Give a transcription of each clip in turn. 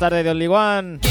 Tardes de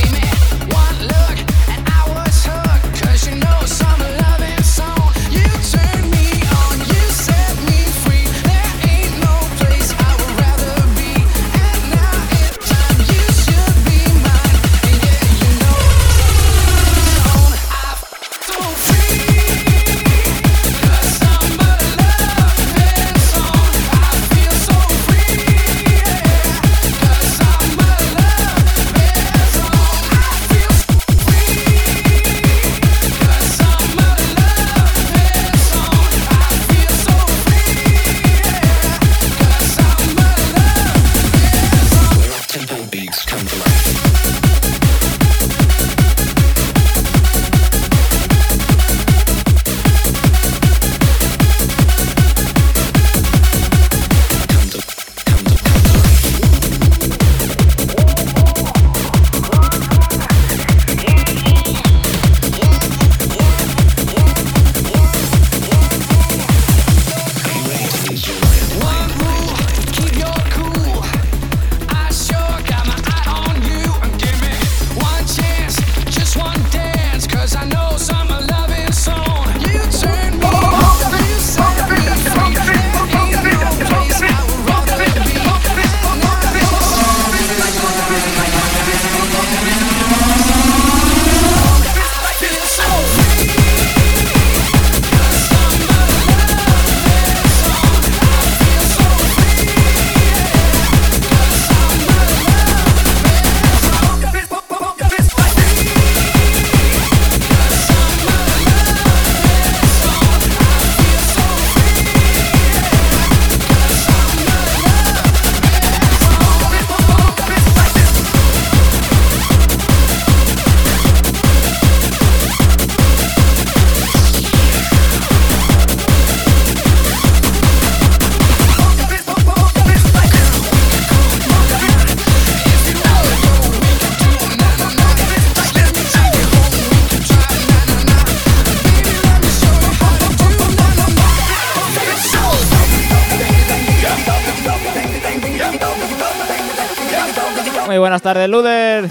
buenas tardes, Luder.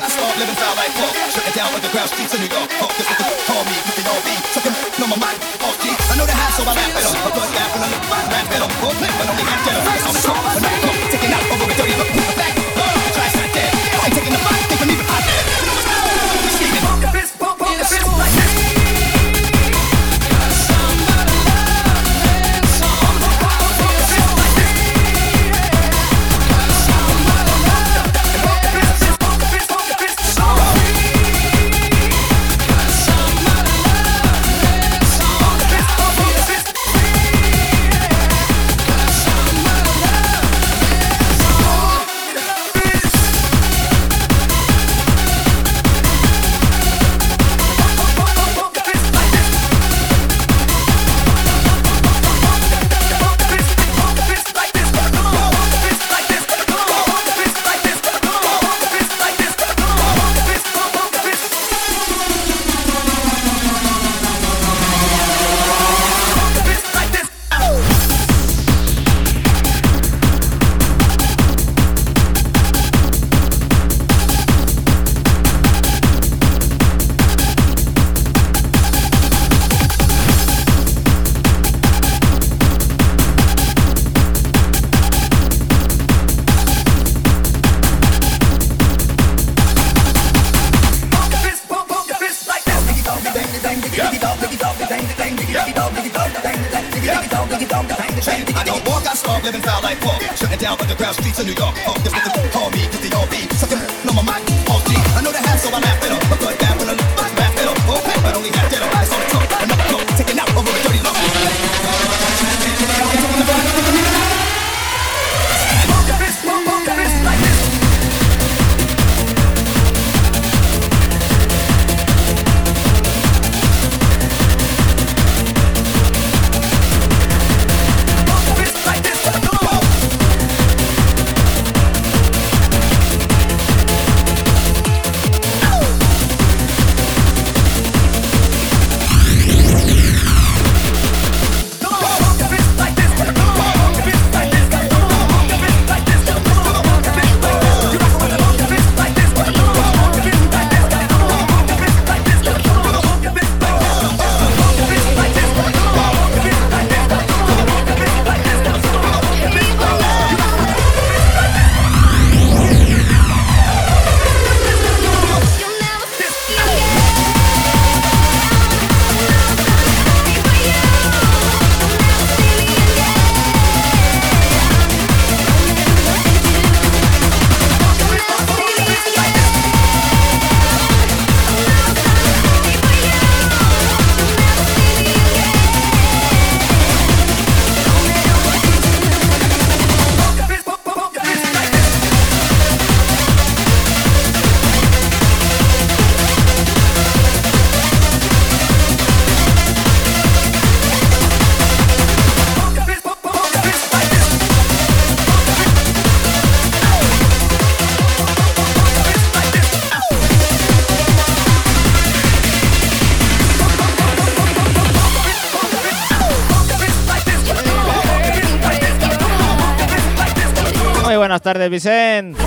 Tardes, Vicente.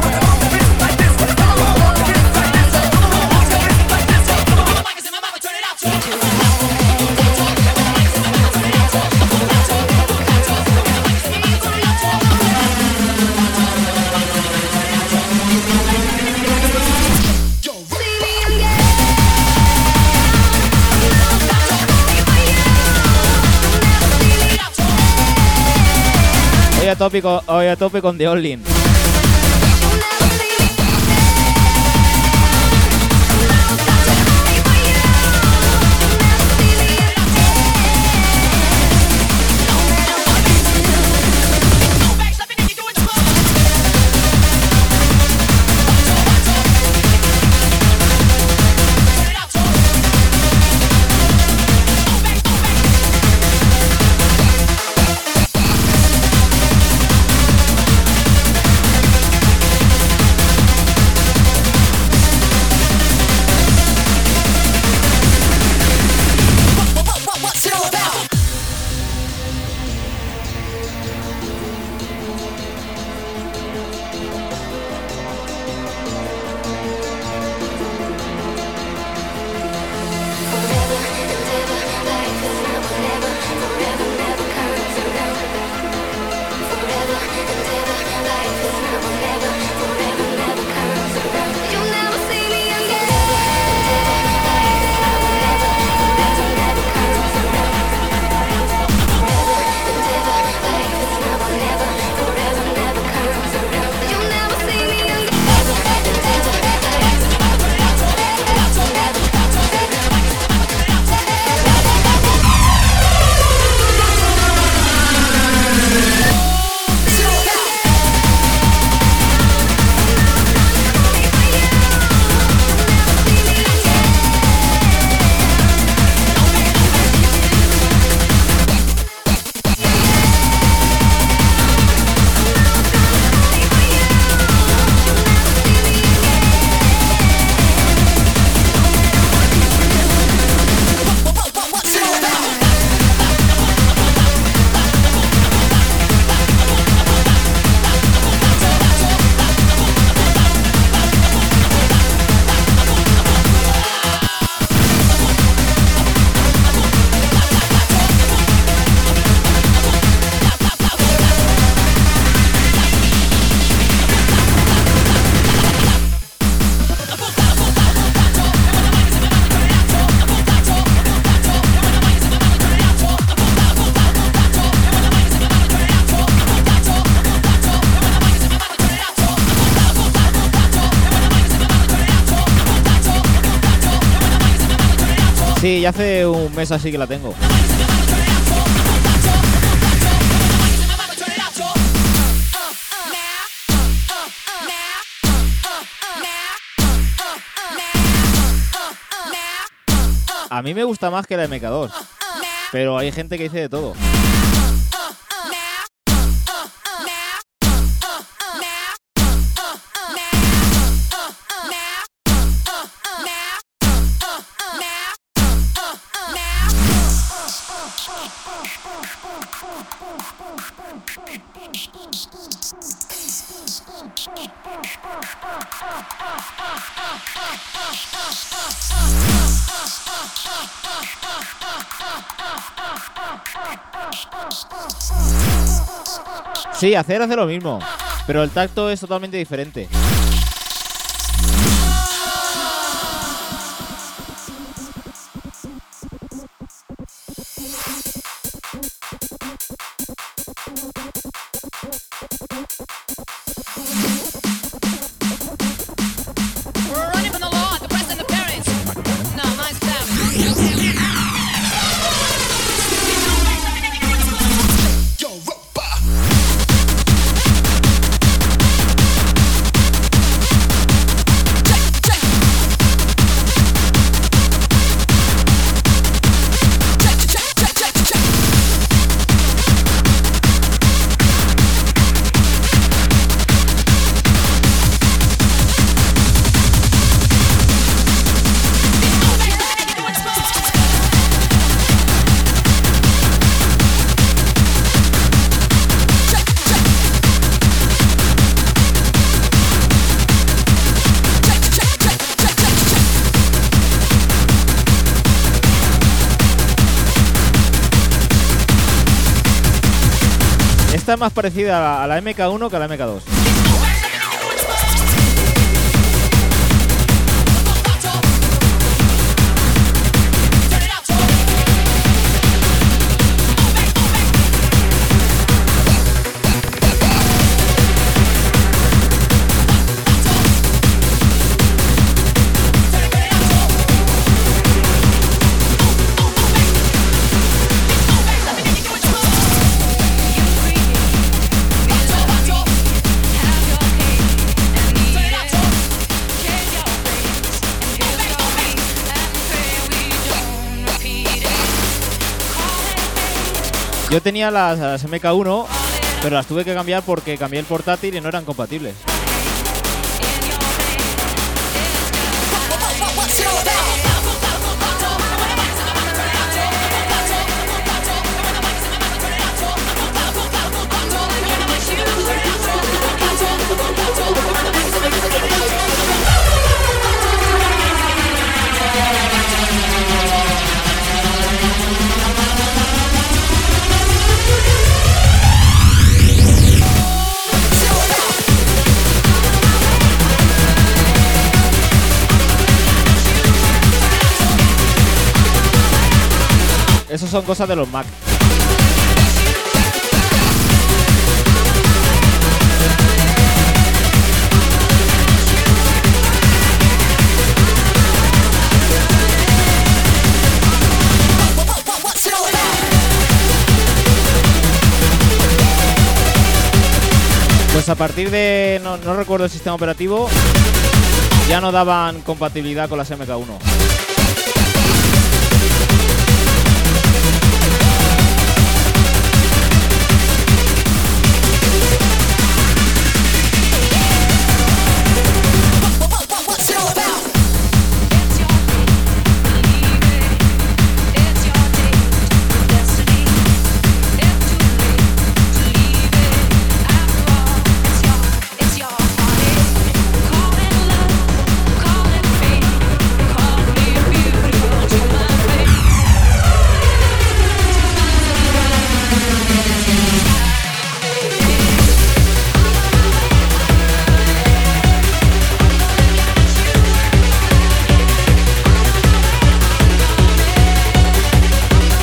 Hoy a tópico, hoy a tope con The. What's ya hace un mes así que la tengo. A mí me gusta más que la MK2, pero hay gente que dice de todo. Sí, hacer hace lo mismo, pero el tacto es totalmente diferente. Esta es más parecida a la MK1 que a la MK2. Tenía las, las MK1, pero las tuve que cambiar porque cambié el portátil y no eran compatibles. Son cosas de los Mac. Pues a partir de, no, recuerdo el sistema operativo, ya no daban compatibilidad con las MK1.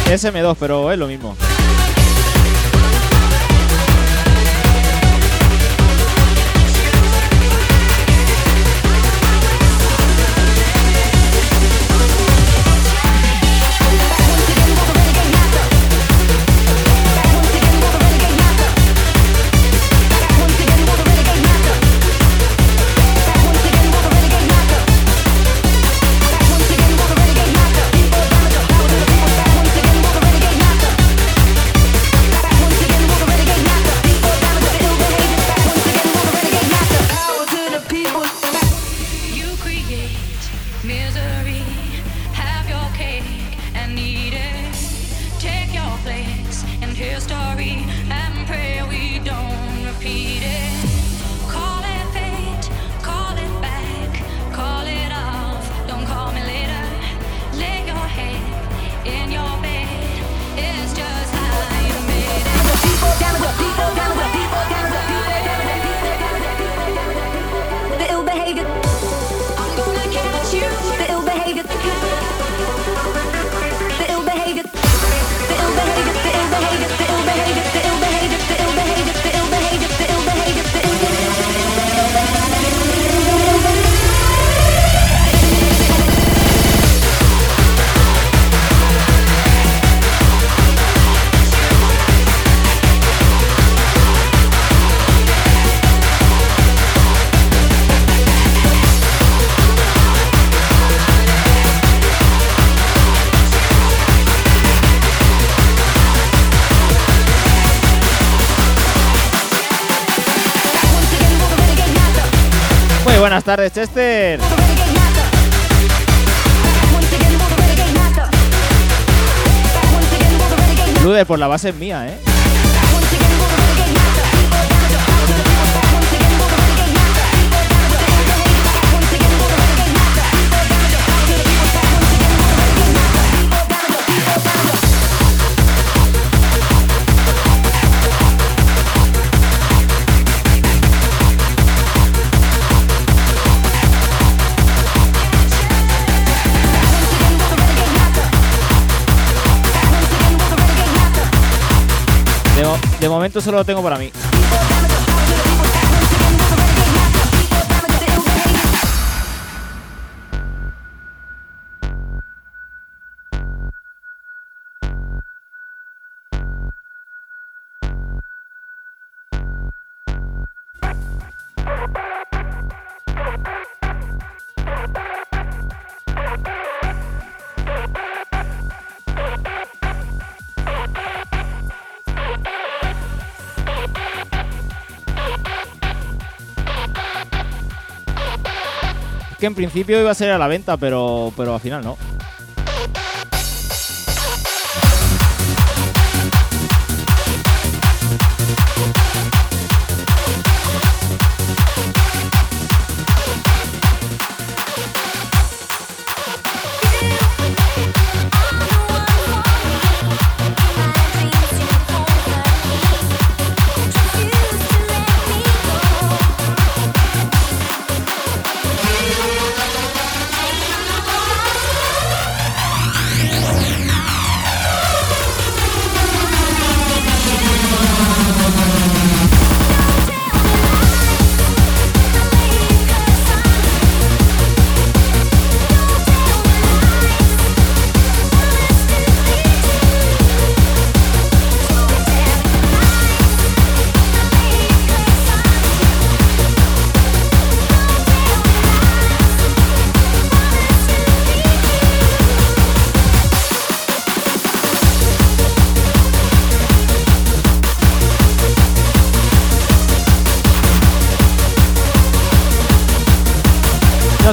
SM2, pero es lo mismo. down to the buenas tardes, Chester. Luder, por la base es mía, ¿eh? Momento solo lo tengo para mí. En principio iba a ser a la venta, pero, pero al final no.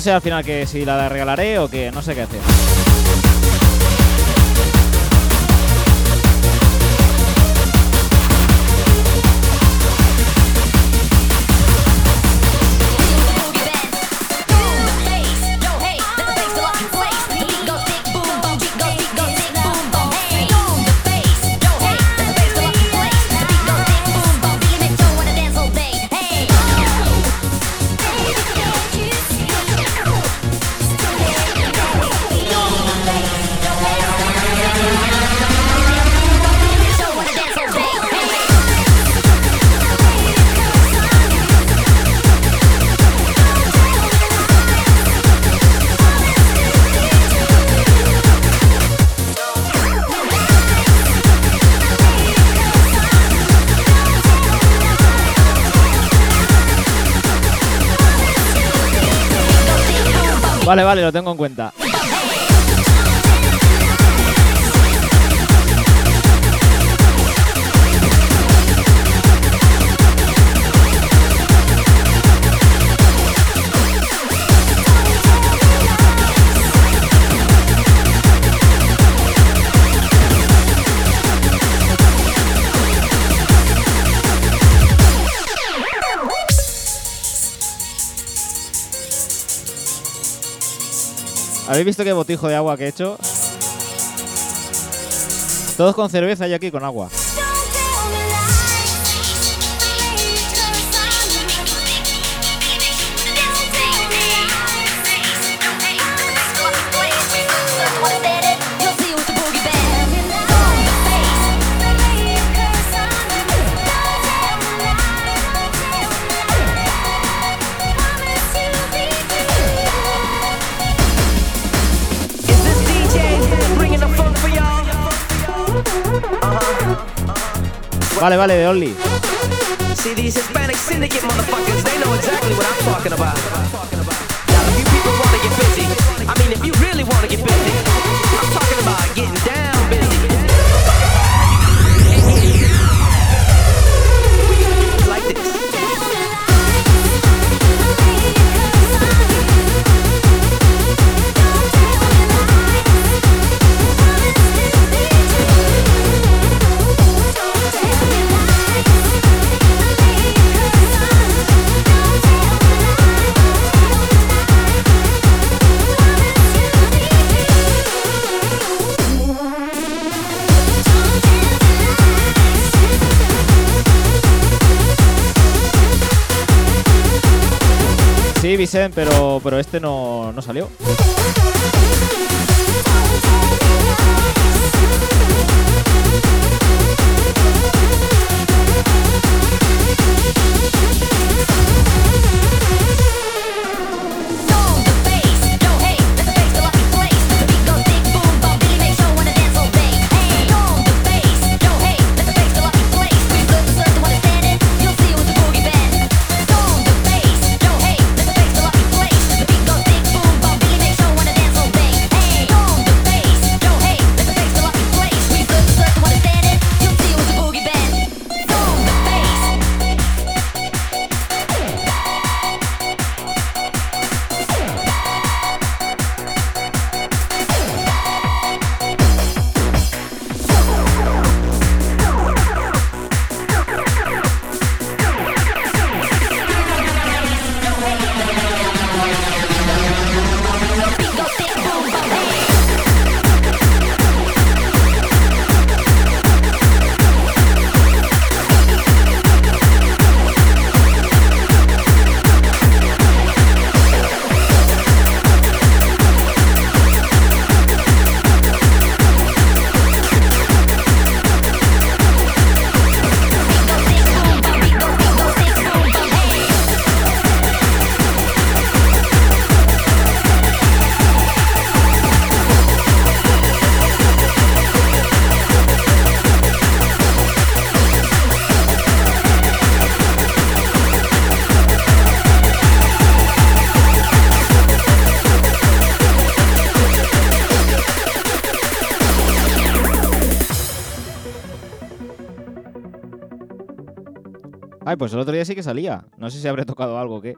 Sé al final que si la regalaré o que no sé qué hacer. Vale, vale, lo tengo en cuenta. ¿Habéis visto qué botijo de agua que he hecho? Todos con cerveza y aquí con agua. Vale, vale, de Only. See these Hispanic syndicate motherfuckers, they know exactly what I'm talking about. Vicent, pero, pero este no, no salió. Ay, pues el otro día sí que salía. No sé si habré tocado algo o qué.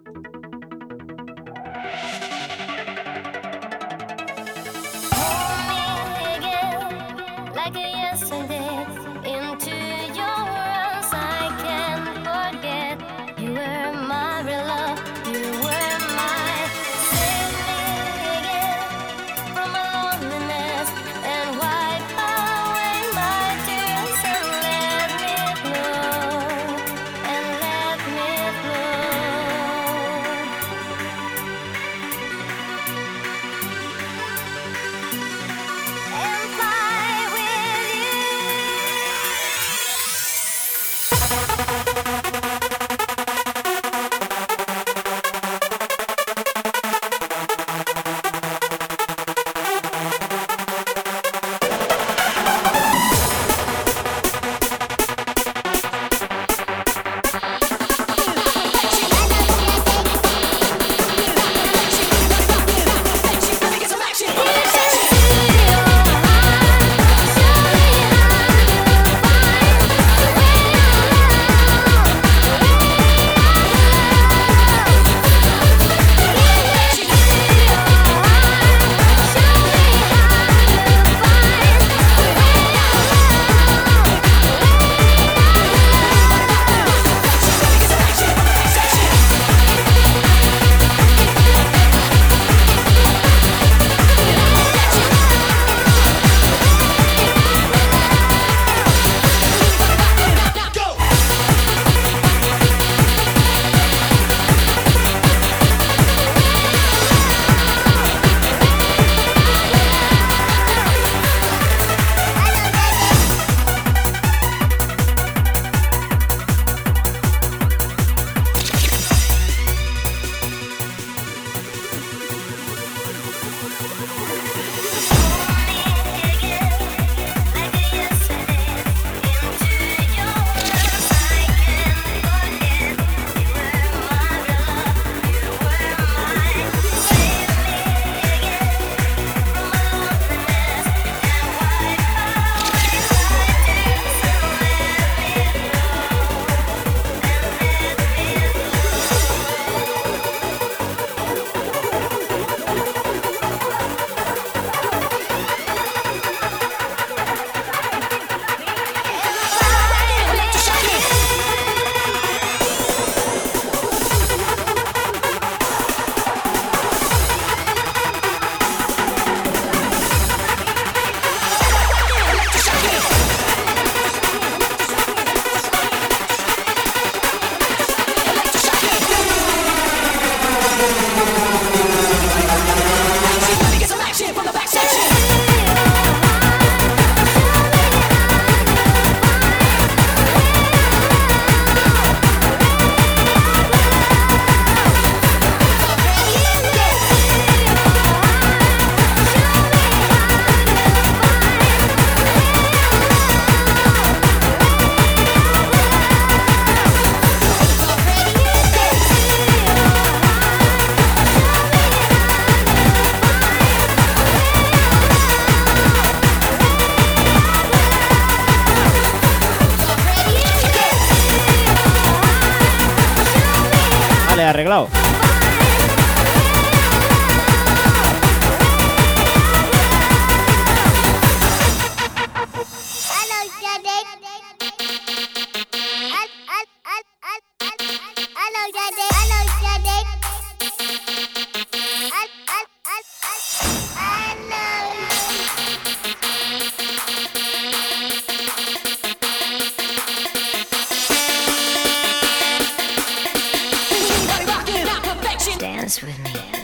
dance with me.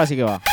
Ahora, ahora sí que va.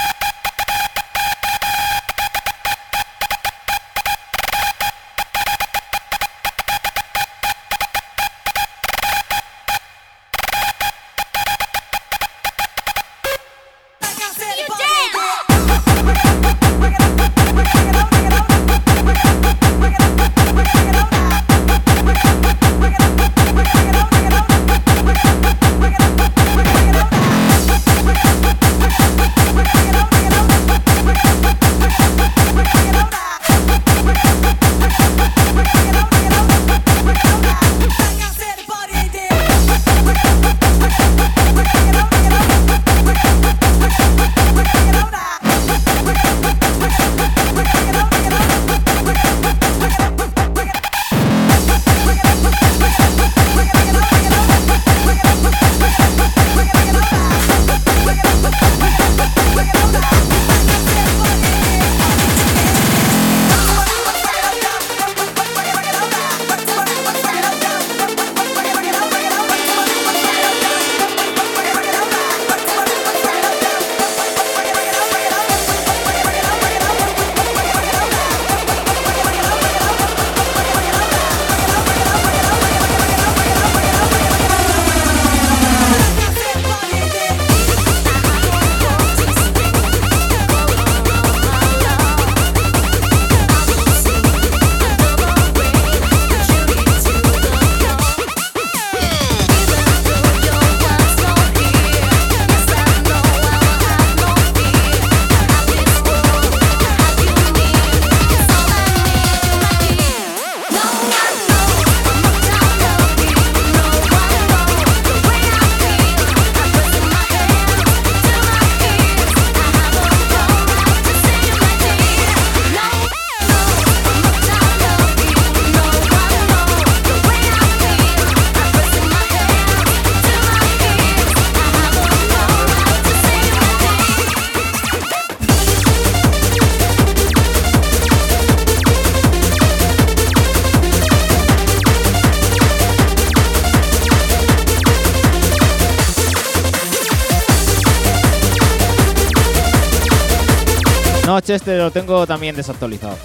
Chester, lo tengo también desactualizado.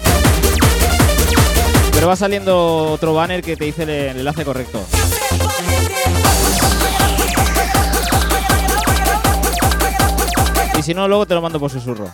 Pero va saliendo otro banner que te dice el enlace correcto. Y si no, luego te lo mando por susurro.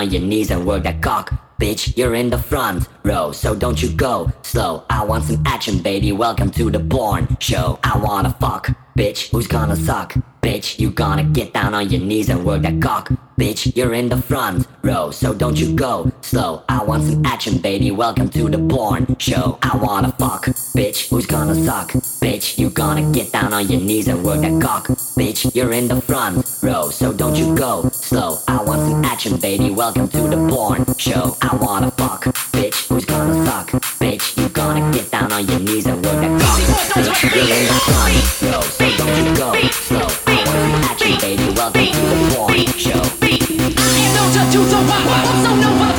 On your knees and work that cock. Bitch, you're in the front row, so don't you go slow. I want some action, baby, welcome to the porn show. I wanna fuck, bitch, who's gonna suck? Bitch, you gonna get down on your knees and work that cock. Bitch, you're in the front row, so don't you go slow. I want some action, baby, welcome to the porn show. I wanna fuck, bitch, who's gonna suck? Bitch, you gonna get down on your knees and work that cock. Bitch, you're in the front row, so don't you go slow. I want some action, baby, welcome to the porn show. I wanna fuck, bitch, who's gonna suck? Bitch, you gonna get down on your knees and work that cock. Bitch, you're in the front row, your feet. You know just who's a why. Also know why.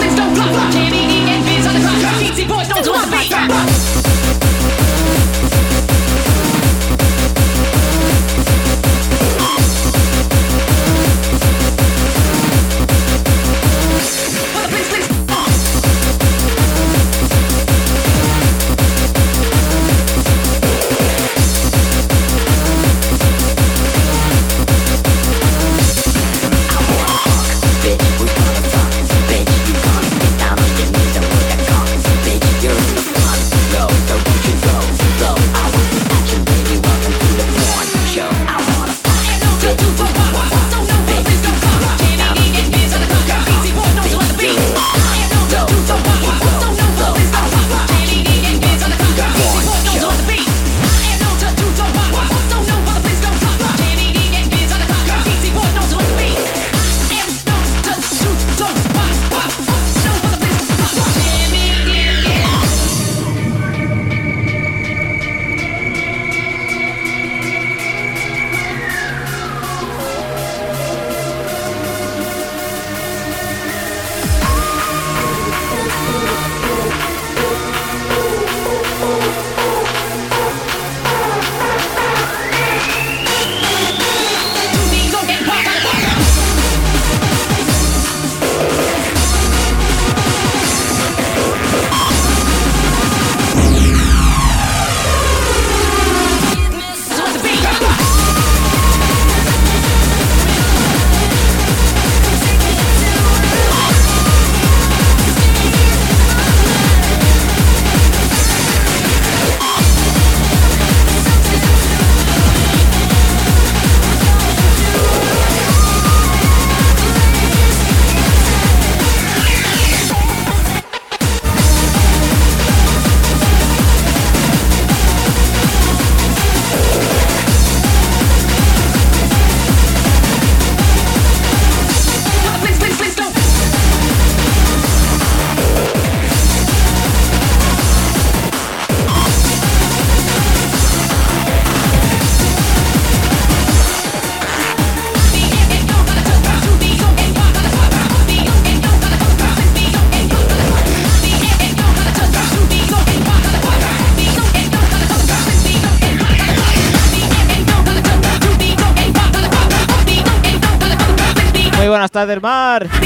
Muy buenas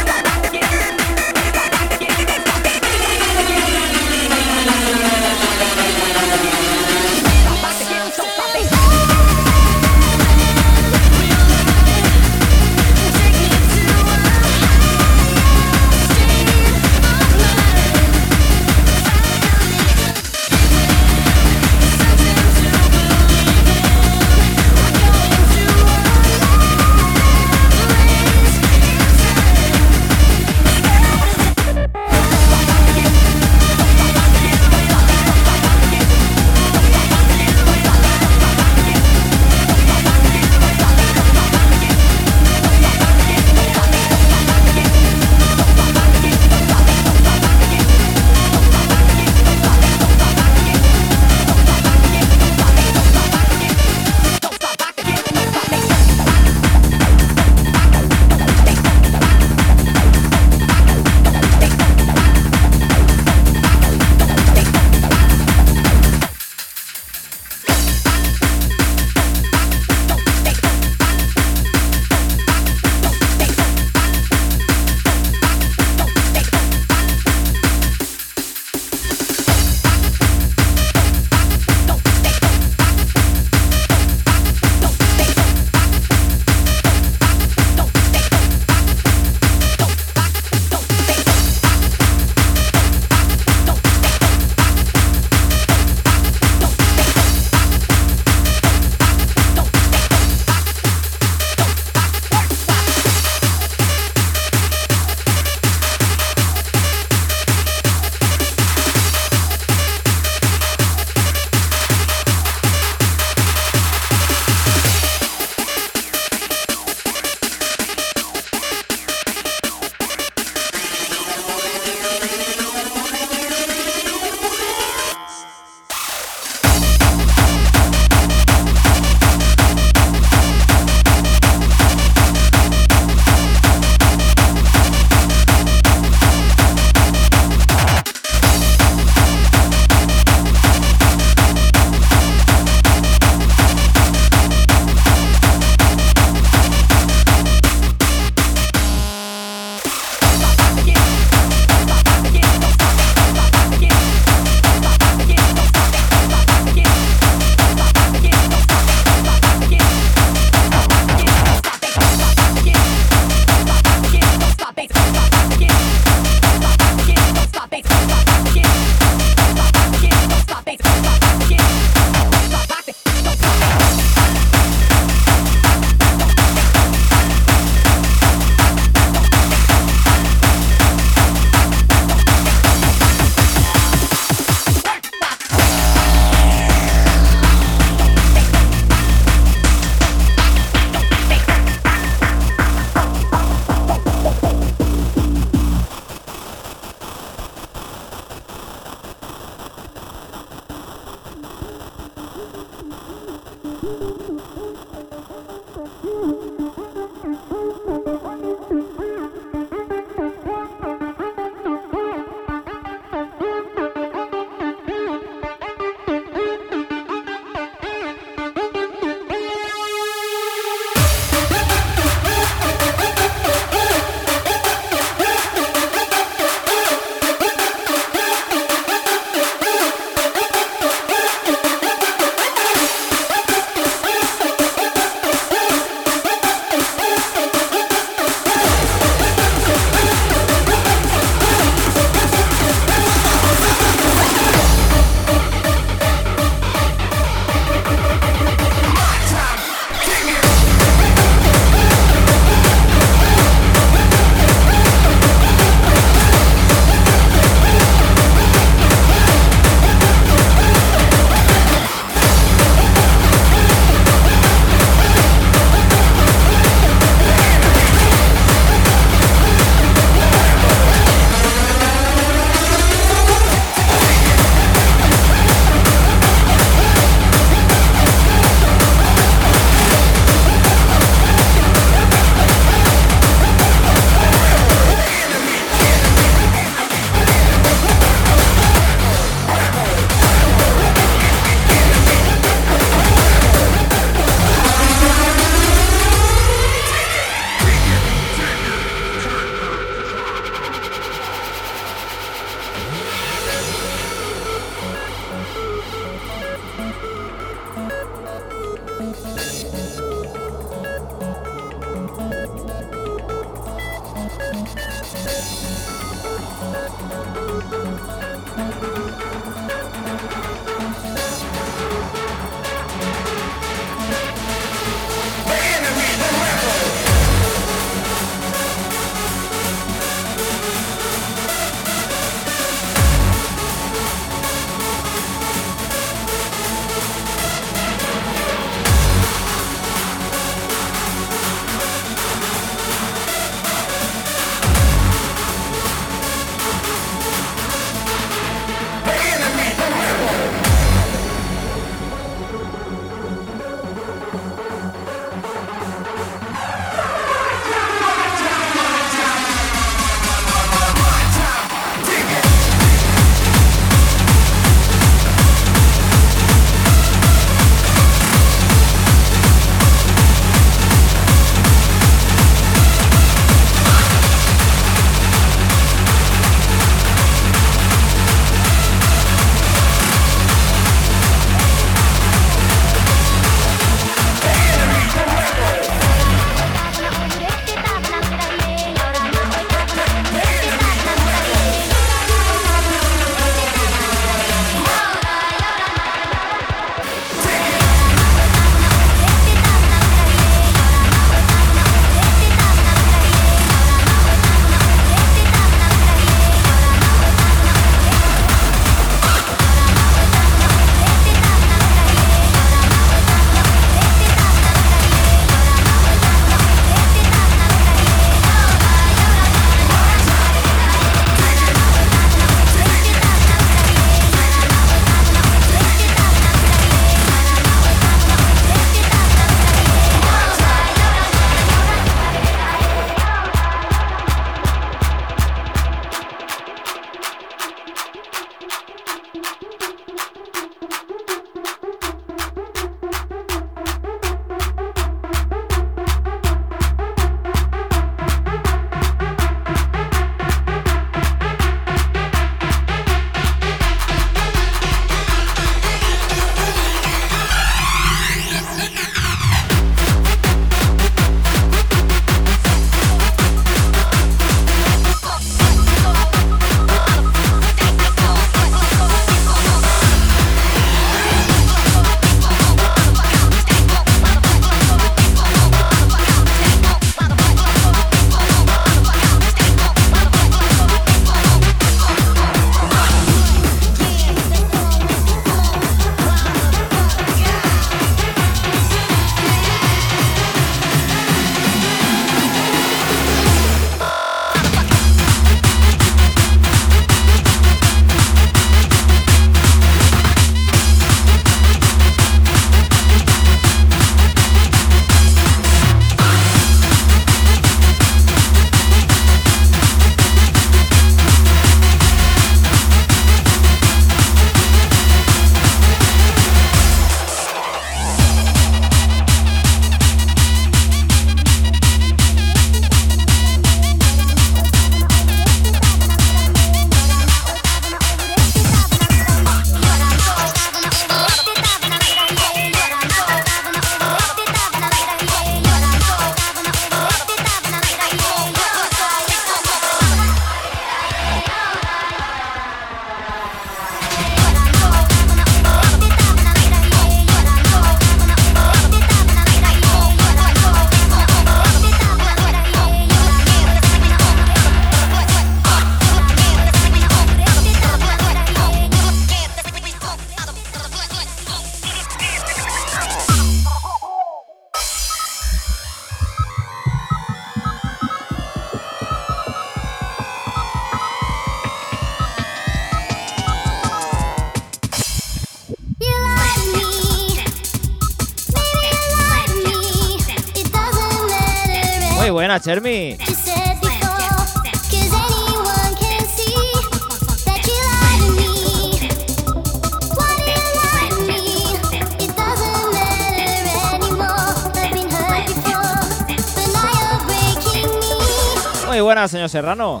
Muy buena, señor Serrano.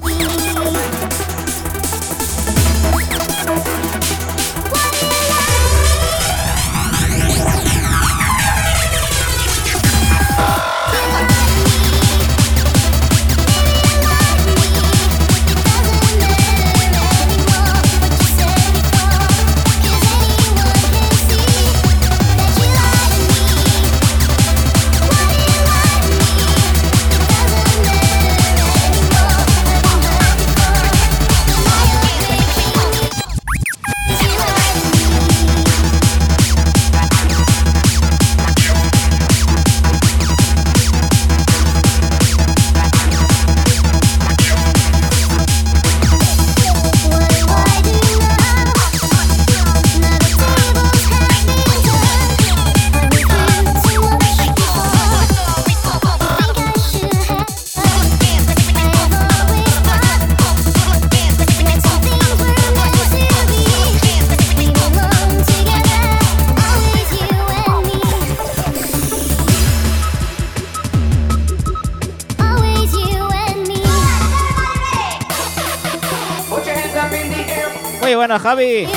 Javi.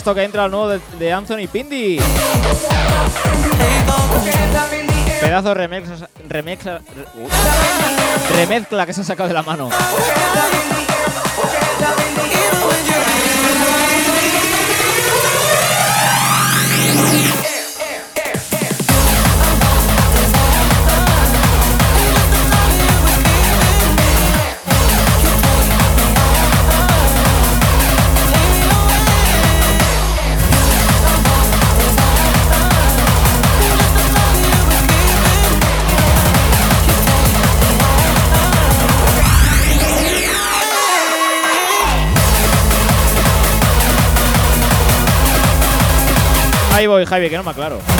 esto que entra lo nuevo de, Anthony Pindi. Pedazo remix, remix, uh, remezcla que se ha sacado de la mano. Ahí voy, Javi, que no me aclaro.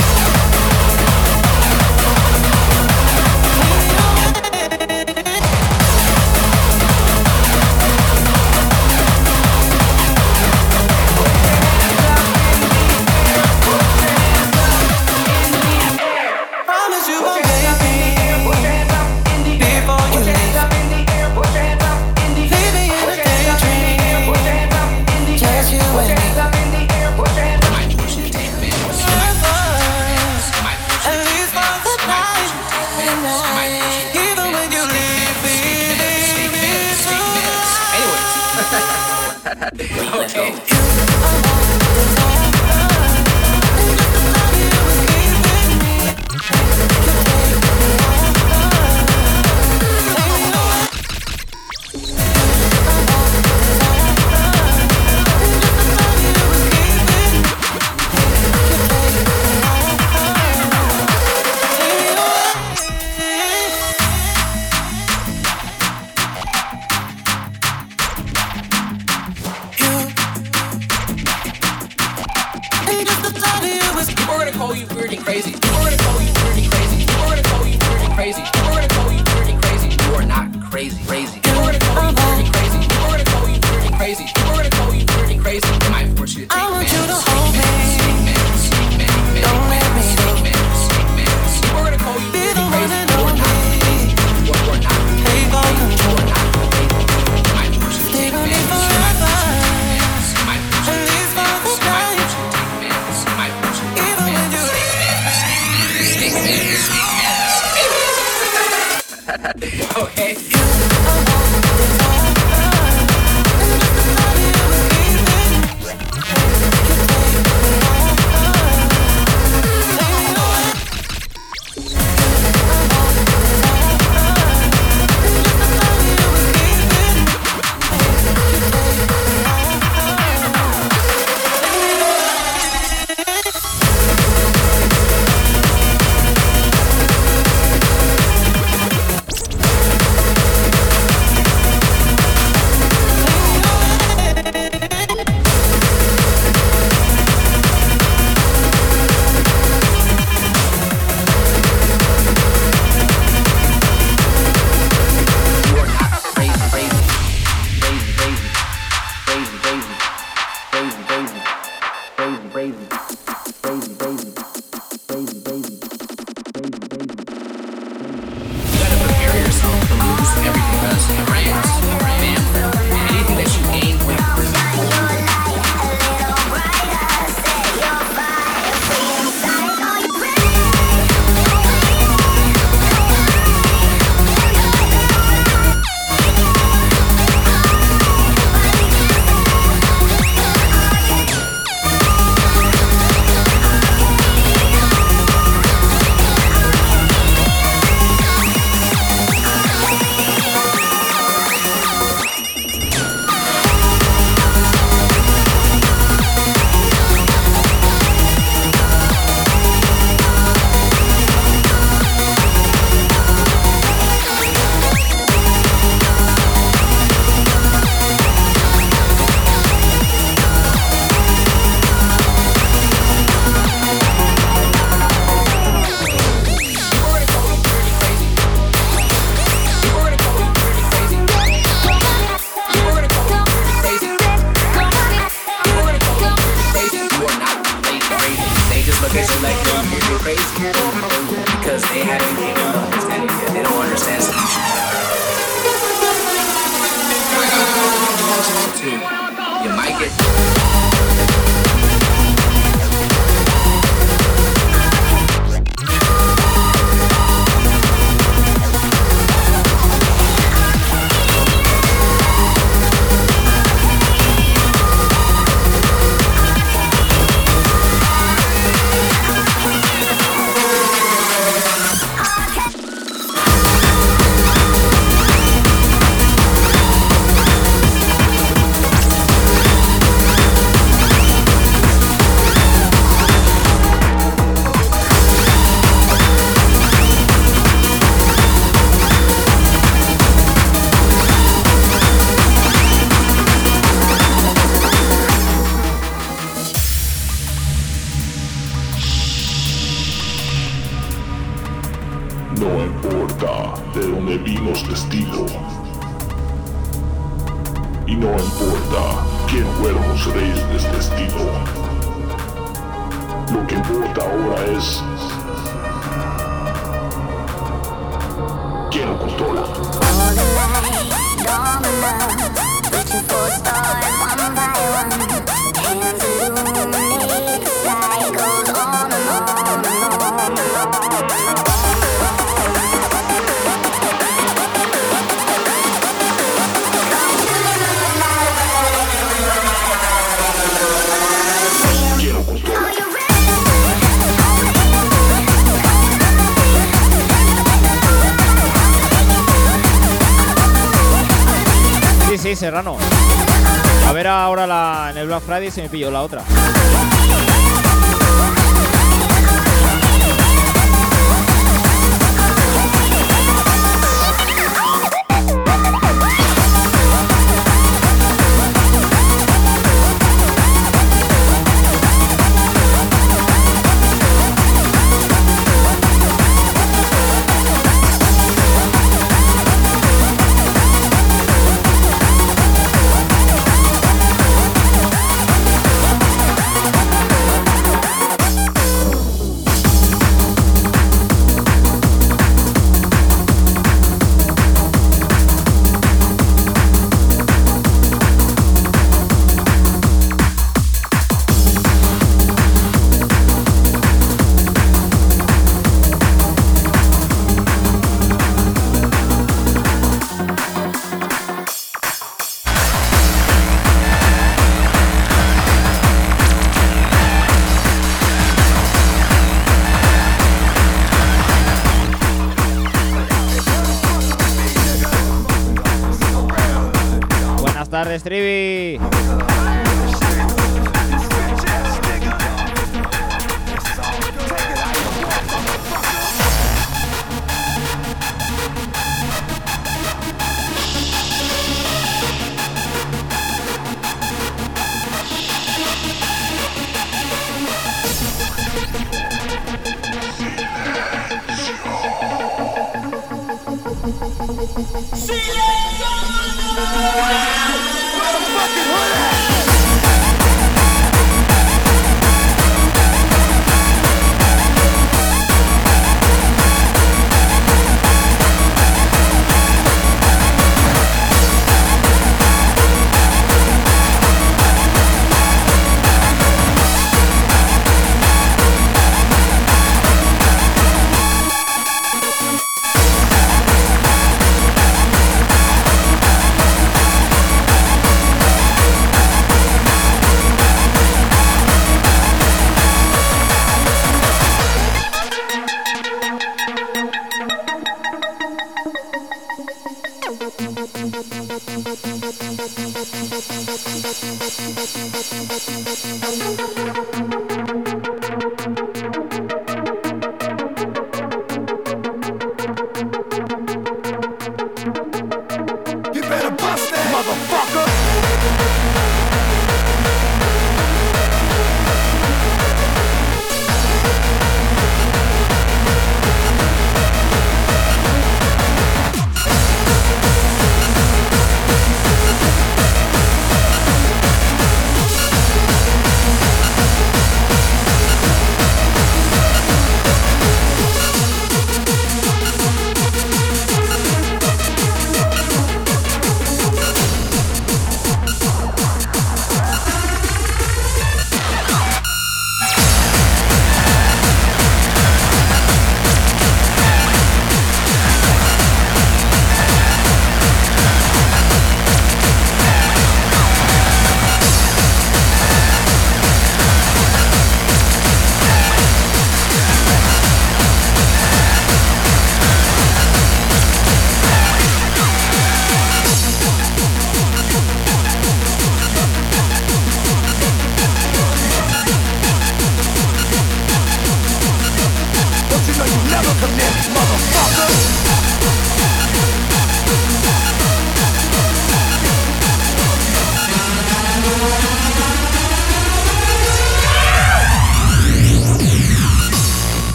se me pilló la otra.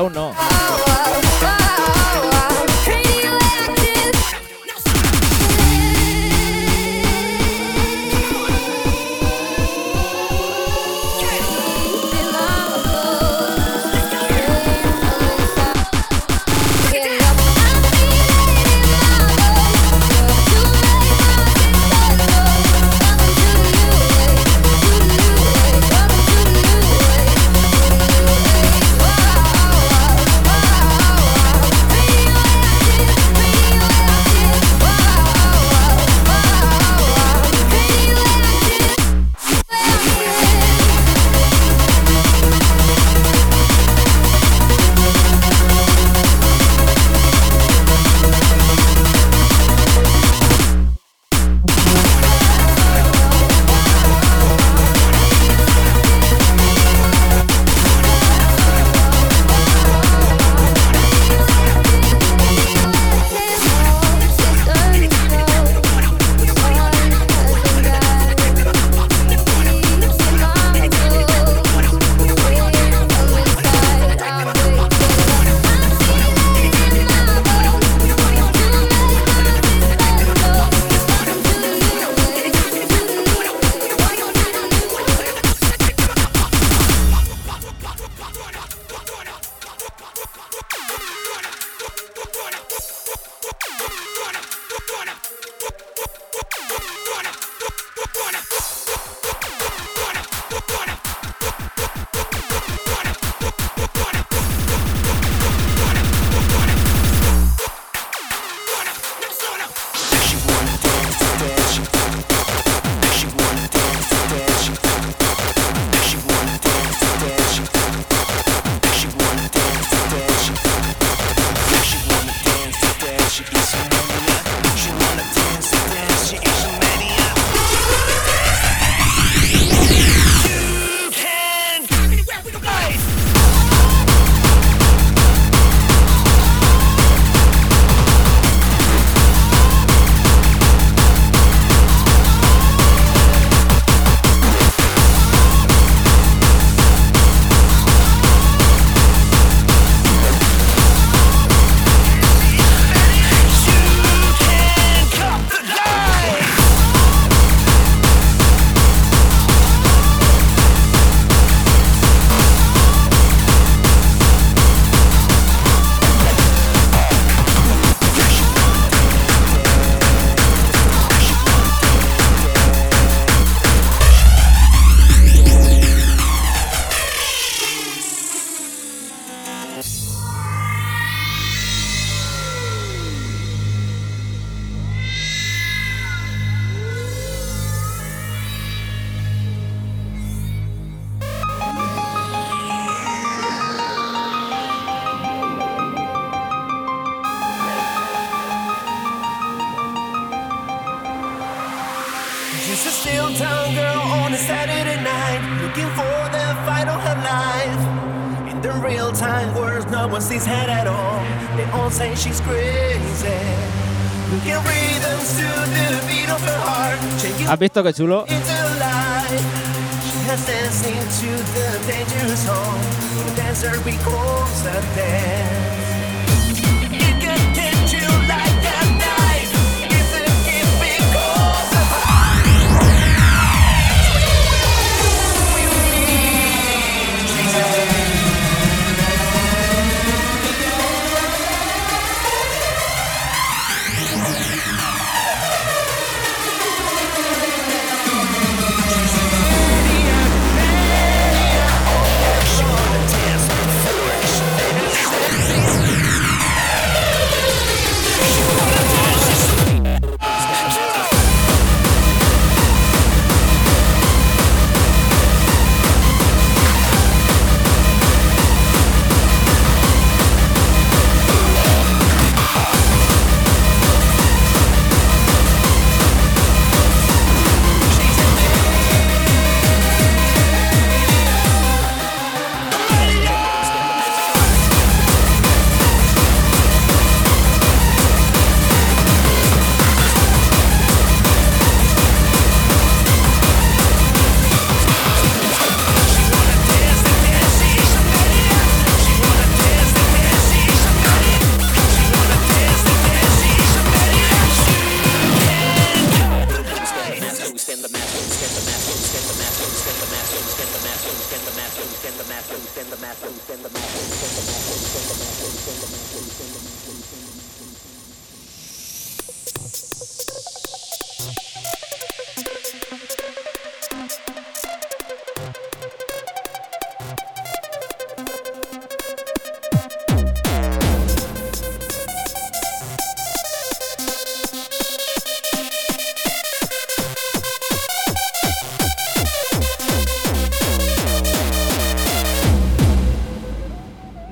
Aún no. Visto qué chulo?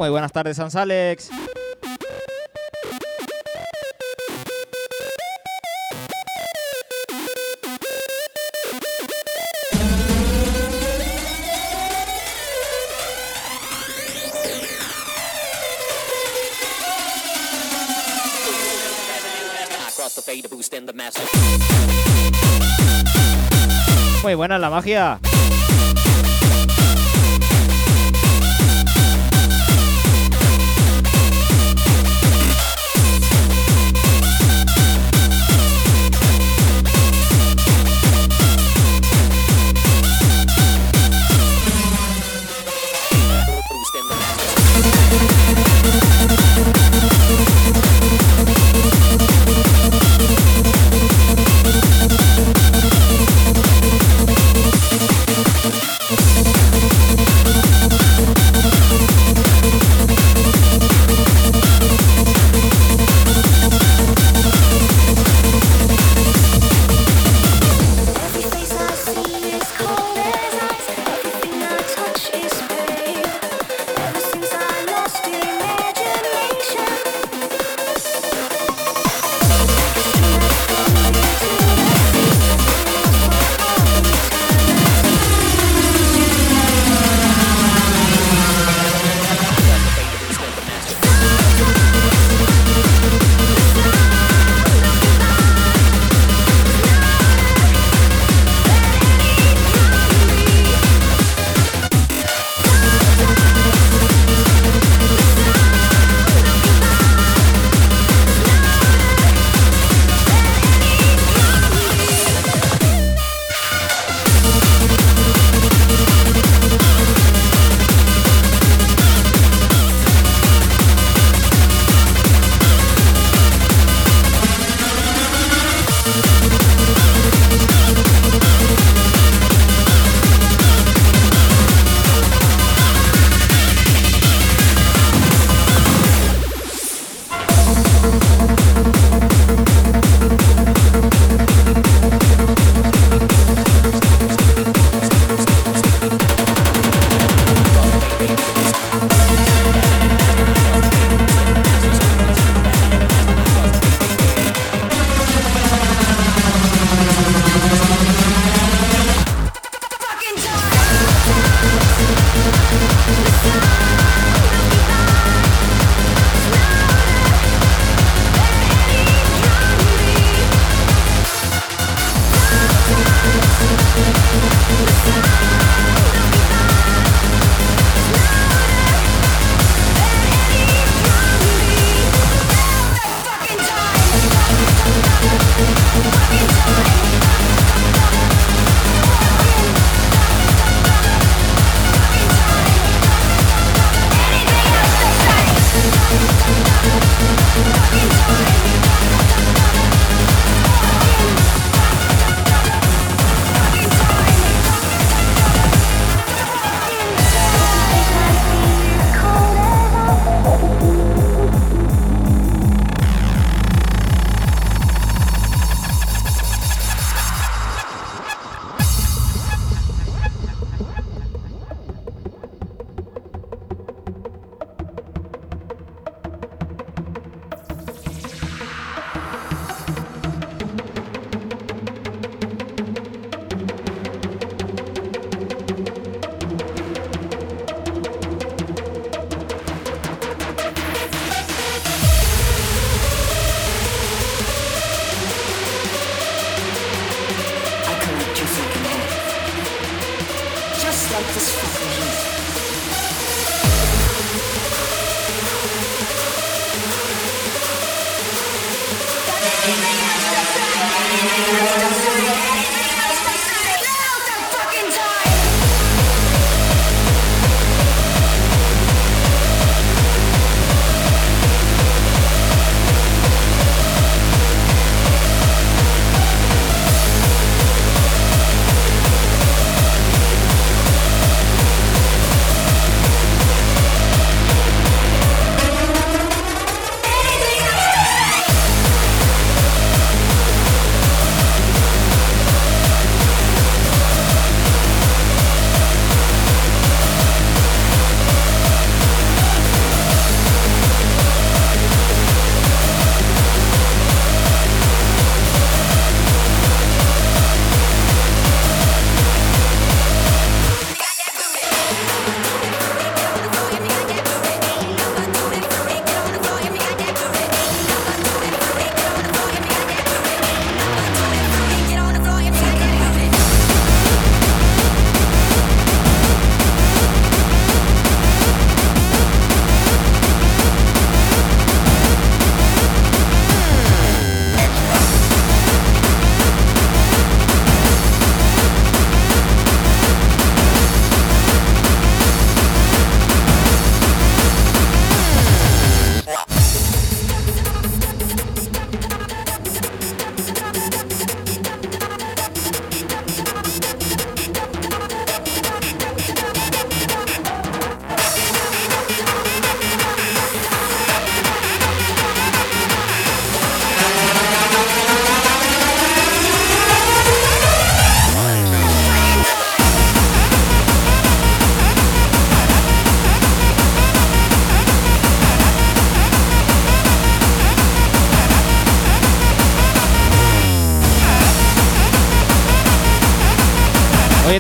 Muy buenas tardes, Sans Alex. Muy buena la magia.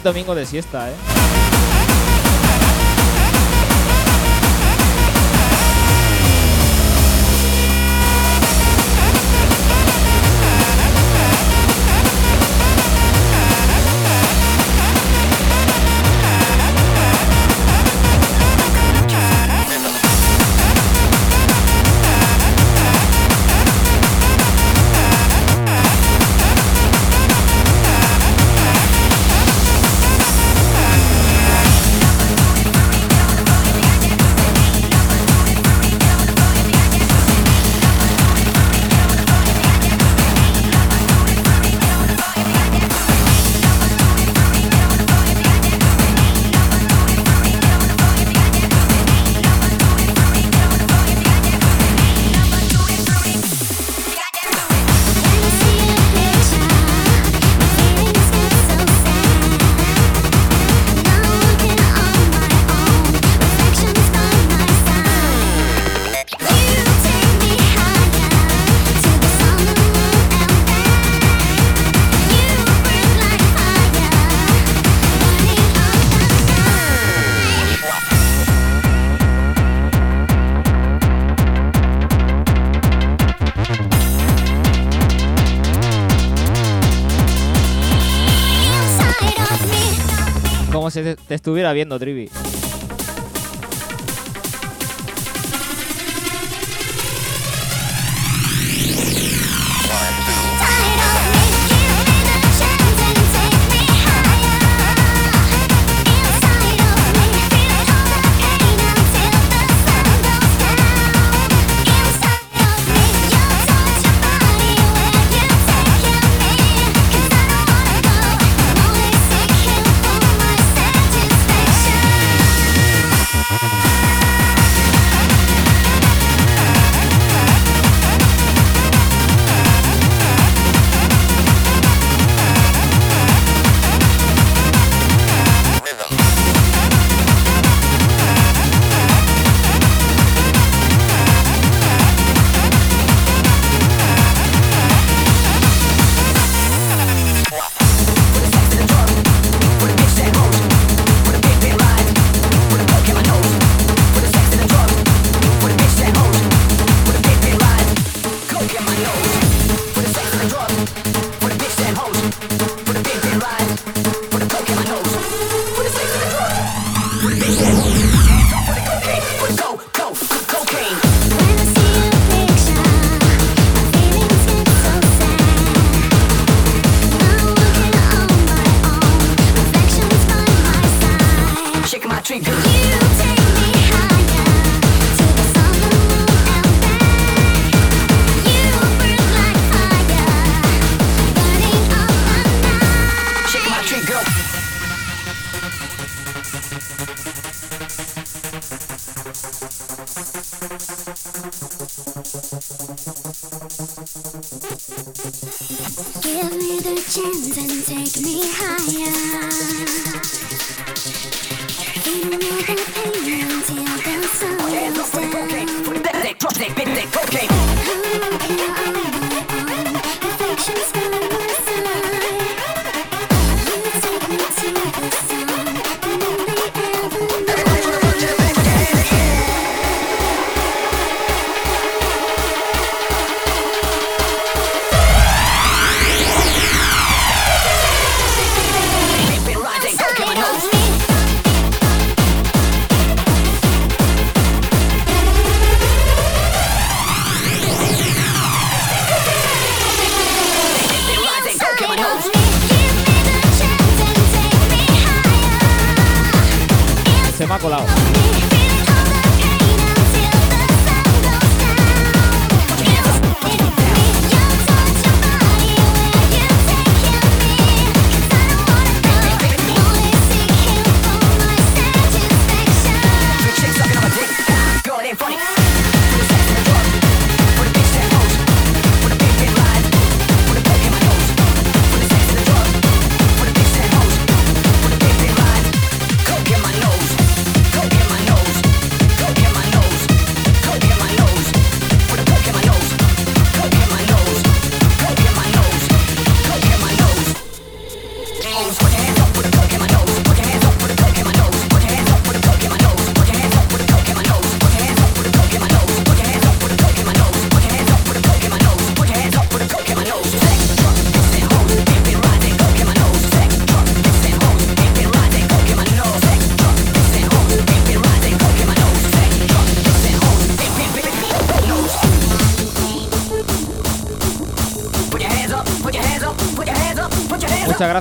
Domingo de siesta, ¿eh? Te, estuviera viendo, Trivi.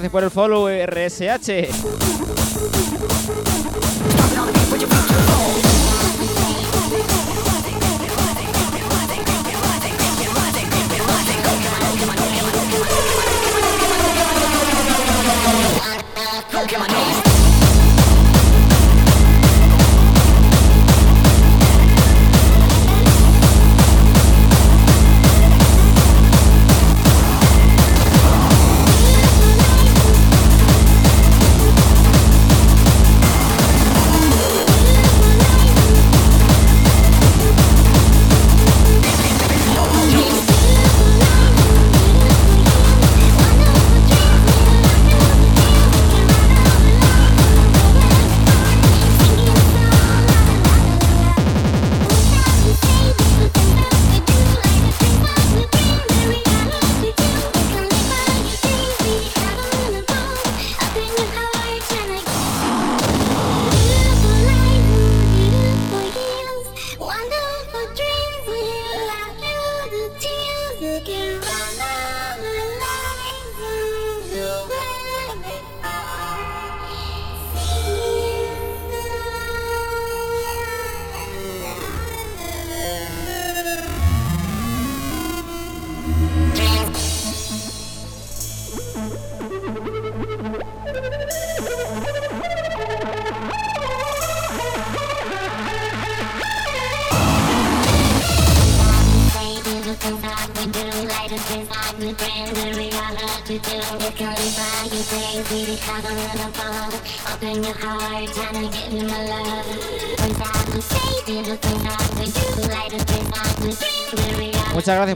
por el follow, RSH.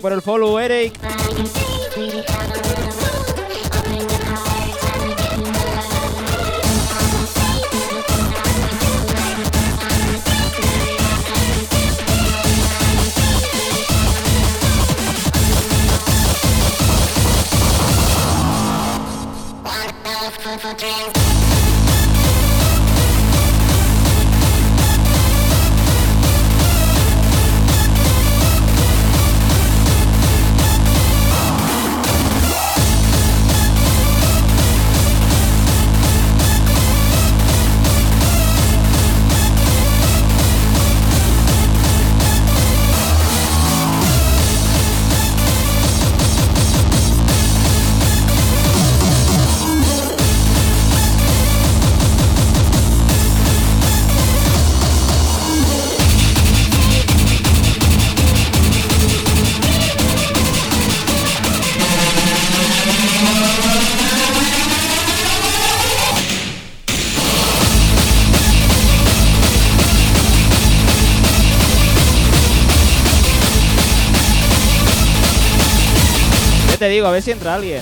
por el follow, Eric. digo, a ver si entra alguien.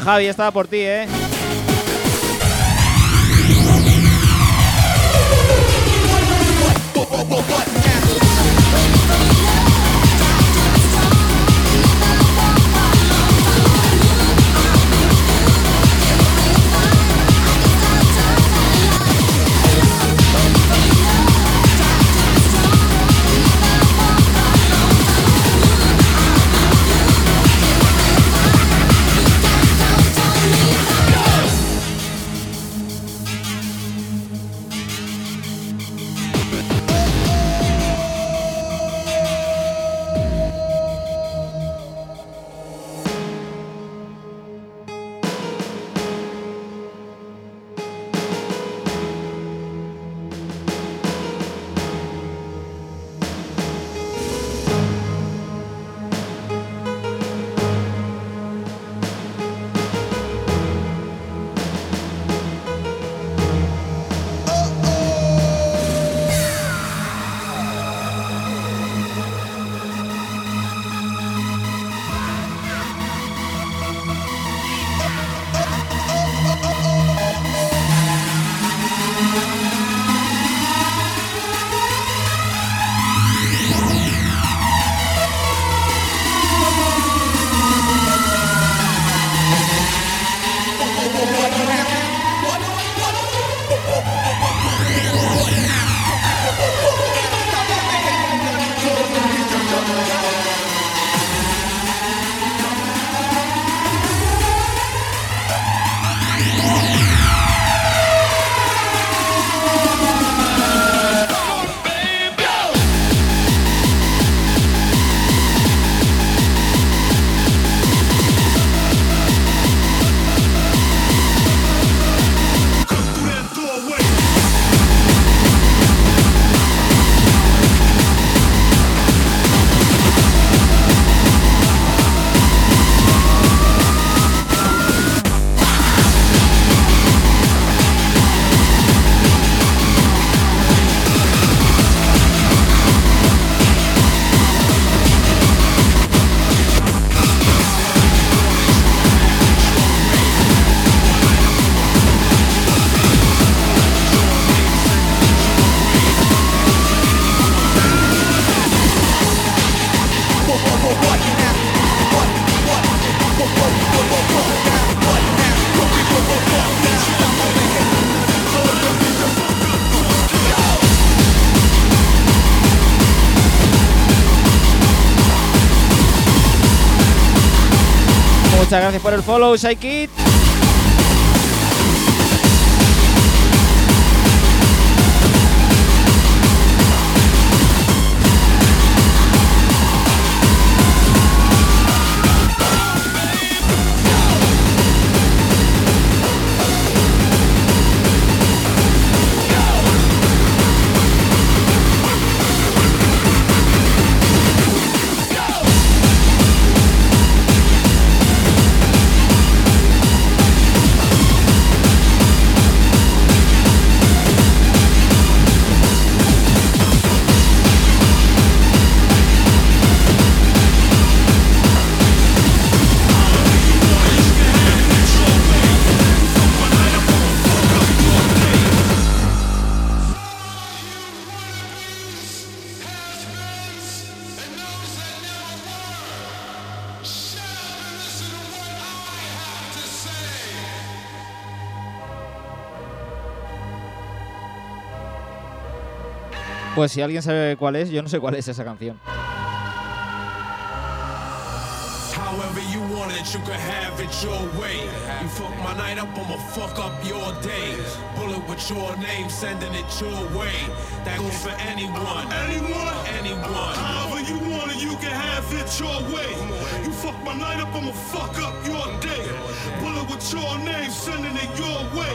Javi, estaba por ti, ¿eh? Muchas gracias por el follow, Shaikit. Pues si alguien sabe cuál es, yo no sé cuál es esa canción. However you want it, you can have it your way. You fuck my night up, I'ma fuck up your day. Bullet with your name, sending it your way. That goes for anyone. Anyone? Anyone. However you want it, you can have it your way. You fuck my night up, I'ma fuck up your day. Bullet with your name, sending it your way.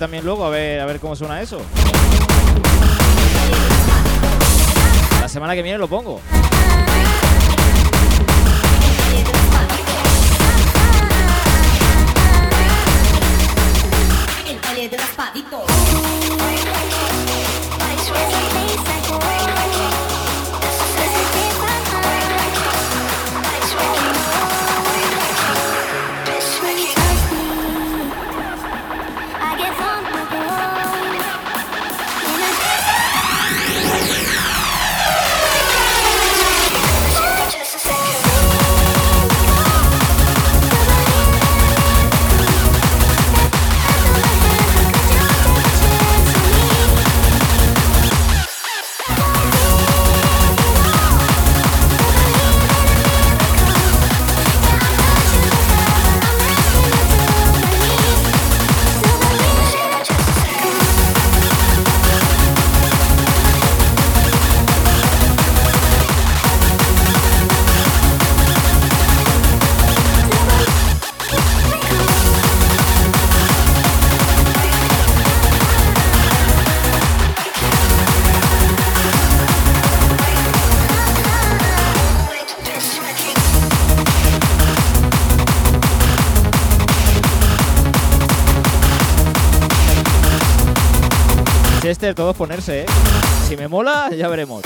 también luego, a ver, a ver cómo suena eso. La semana que viene lo pongo. Chester, todo es ponerse, ¿eh? Si me mola, ya veremos.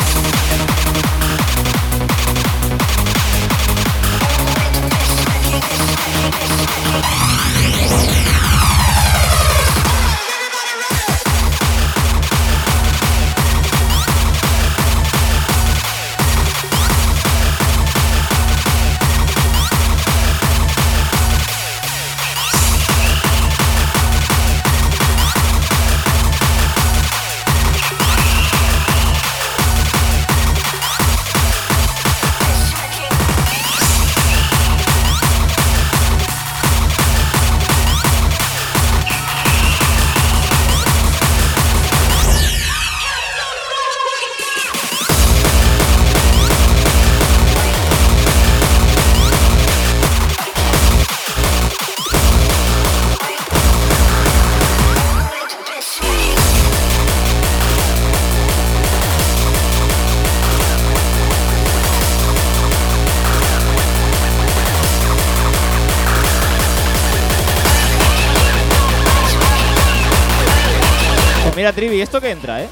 Mira, Trivi, esto que entra, ¿eh?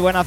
Muy buena,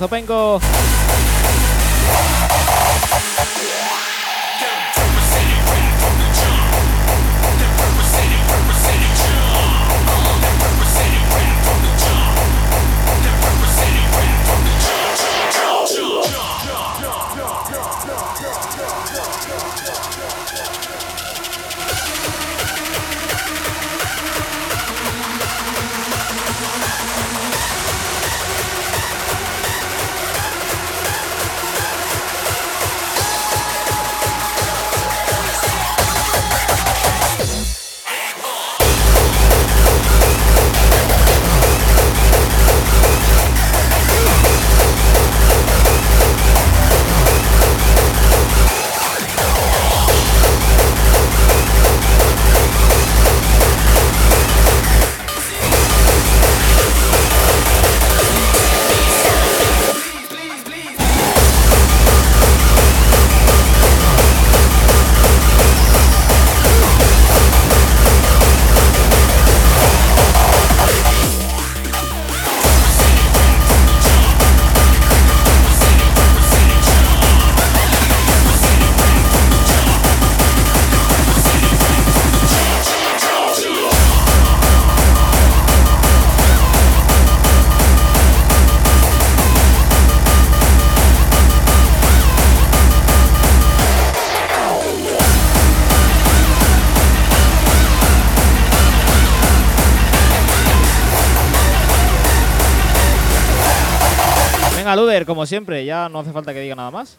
Como siempre, ya no hace falta que diga nada más.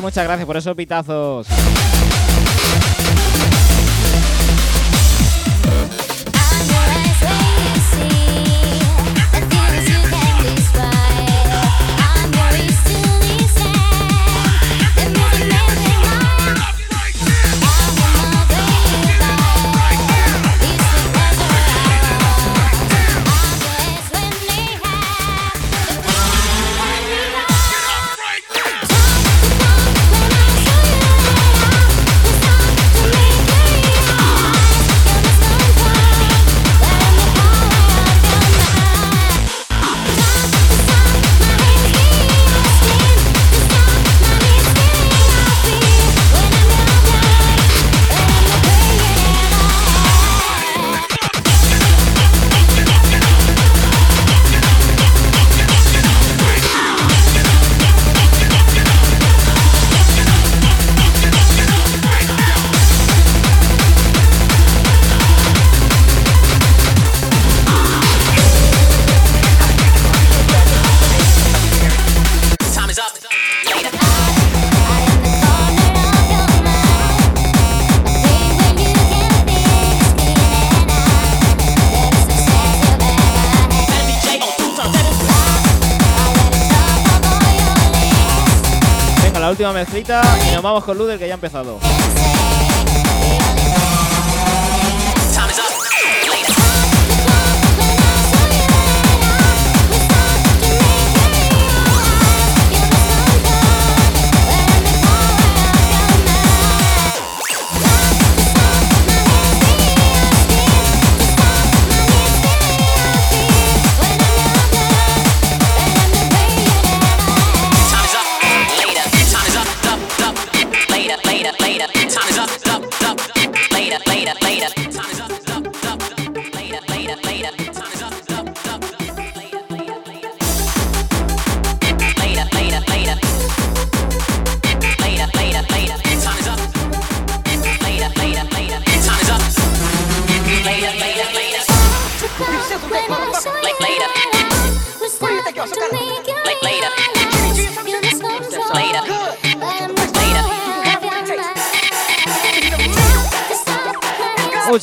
muchas gracias por esos pitazos. última mezclita y nos vamos con Luder que ya ha empezado.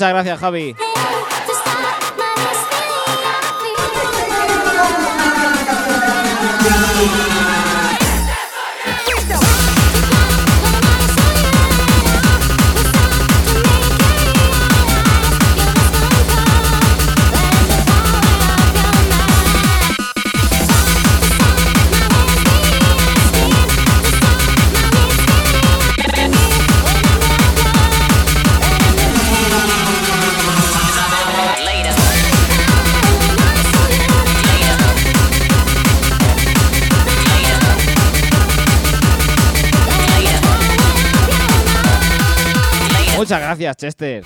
Muchas gracias, Javi. Gracias, Chester.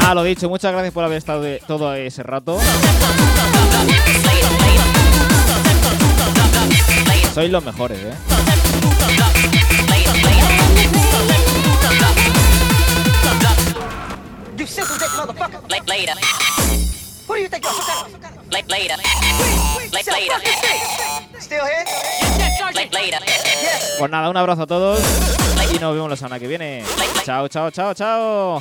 Ah, lo dicho, muchas gracias por haber estado de todo ese rato. Sois los mejores, ¿eh? Later. Who do you think you're? Later. Later. Still here? Later. Pues nada, un abrazo a todos y nos vemos la semana que viene. Chao, chao, chao, chao.